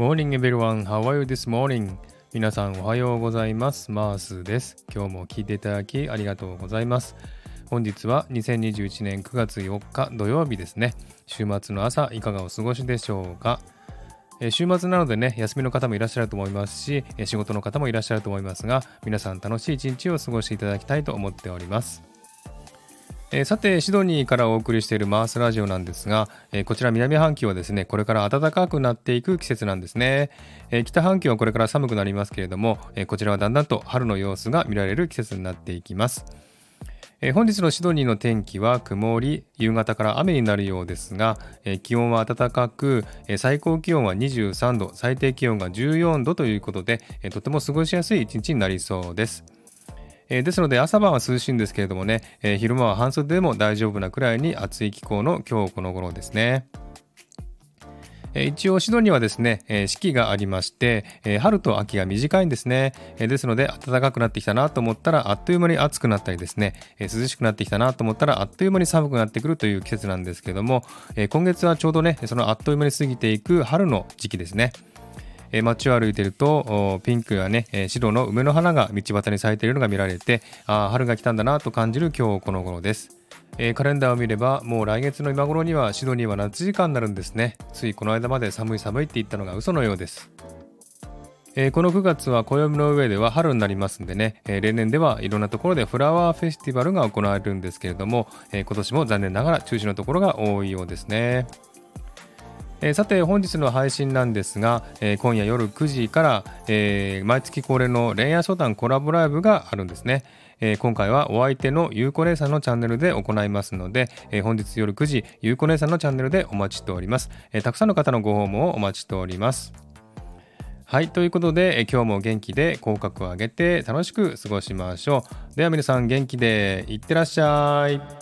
Morning everyone, how are you this morning? 皆さんおはようございます。マースです。今日も聞いていただきありがとうございます。本日は2021年9月4日土曜日ですね。週末の朝いかがお過ごしでしょうか？週末なのでね、休みの方もいらっしゃると思いますし、仕事の方もいらっしゃると思いますが、皆さん楽しい一日を過ごしていただきたいと思っております。えー、さて、シドニーからお送りしているマースラジオなんですが、えー、こちら南半球はですね、これから暖かくなっていく季節なんですね。えー、北半球はこれから寒くなりますけれども、えこちらはだんだんと春の様子が見られる季節になっていきます。え本日のシドニーの天気は曇り、夕方から雨になるようですが、え気温は暖かく、え最高気温は23度、最低気温が14度ということで、えとても過ごしやすい一日になりそうです。え、ですので朝晩は涼しいんですけれどもね、え、昼間は半袖でも大丈夫なくらいに暑い気候の今日この頃ですね。一応シドニーはですね、四季がありまして、春と秋が短いんですね、ですので暖かくなってきたなと思ったらあっという間に暑くなったりですね、涼しくなってきたなと思ったらあっという間に寒くなってくるという季節なんですけども、今月はちょうどねそのあっという間に過ぎていく春の時期ですね。え街を歩いているとピンクやね、え白の梅の花が道端に咲いているのが見られてあ春が来たんだなと感じる今日この頃です。えー、カレンダーを見ればもう来月の今頃にはシドニーは夏時間になるんですね。ついこの間まで寒い寒いって言ったのが嘘のようです、えー、この9月は暦の上では春になりますんでね、えー、例年ではいろんなところでフラワーフェスティバルが行われるんですけれども、え今年も残念ながら中止のところが多いようですね。えー、さて本日の配信なんですが、えー、今夜夜9時から、えー、毎月恒例の恋愛相談コラボライブがあるんですね、え今回はお相手のゆうこ姉さんのチャンネルで行いますので、え本日夜9時ゆうこ姉さんのチャンネルでお待ちしております、えたくさんの方のご訪問をお待ちしておりますはい。ということで、え今日も元気で口角を上げて楽しく過ごしましょう。では皆さん元気でいってらっしゃい。